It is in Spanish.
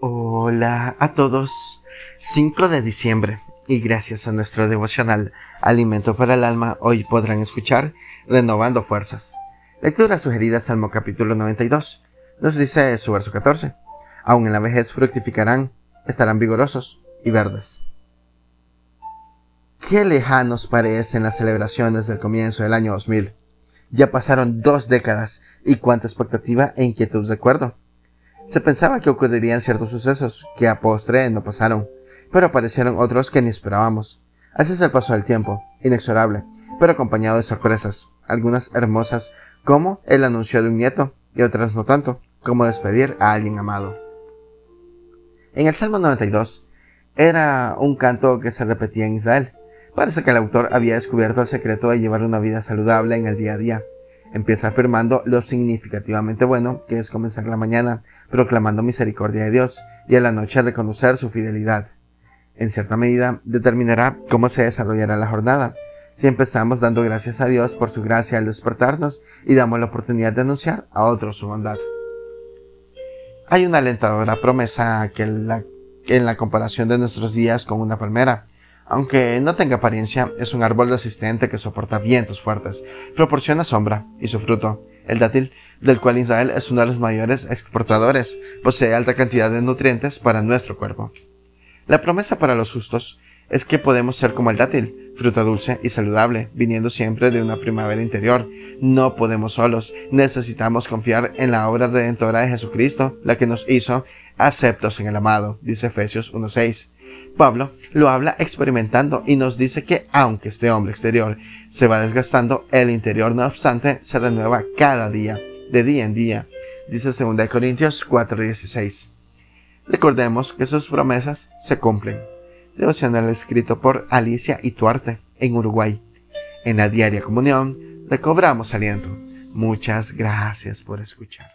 Hola a todos. 5 de diciembre y gracias a nuestro devocional Alimento para el Alma hoy podrán escuchar Renovando Fuerzas. Lectura sugerida Salmo capítulo 92. Nos dice su verso 14. Aún en la vejez fructificarán, estarán vigorosos y verdes. Qué lejanos parecen las celebraciones del comienzo del año 2000. Ya pasaron dos décadas y cuánta expectativa e inquietud recuerdo. Se pensaba que ocurrirían ciertos sucesos que a postre no pasaron, pero aparecieron otros que ni esperábamos. Así es el paso del tiempo, inexorable, pero acompañado de sorpresas, algunas hermosas, como el anuncio de un nieto, y otras no tanto, como despedir a alguien amado. En el Salmo 92 era un canto que se repetía en Israel. Parece que el autor había descubierto el secreto de llevar una vida saludable en el día a día, Empieza afirmando lo significativamente bueno que es comenzar la mañana proclamando misericordia de Dios y a la noche reconocer su fidelidad. En cierta medida determinará cómo se desarrollará la jornada. Si empezamos dando gracias a Dios por su gracia al despertarnos y damos la oportunidad de anunciar a otros su bondad. Hay una alentadora promesa que en la comparación de nuestros días con una palmera aunque no tenga apariencia, es un árbol resistente que soporta vientos fuertes, proporciona sombra y su fruto, el dátil, del cual Israel es uno de los mayores exportadores, posee alta cantidad de nutrientes para nuestro cuerpo. La promesa para los justos es que podemos ser como el dátil, fruta dulce y saludable, viniendo siempre de una primavera interior. No podemos solos, necesitamos confiar en la obra redentora de Jesucristo, la que nos hizo aceptos en el amado, dice Efesios 1.6. Pablo lo habla experimentando y nos dice que aunque este hombre exterior se va desgastando, el interior no obstante se renueva cada día, de día en día, dice 2 Corintios 4:16. Recordemos que sus promesas se cumplen. Devocional escrito por Alicia Ituarte en Uruguay. En la diaria comunión recobramos aliento. Muchas gracias por escuchar.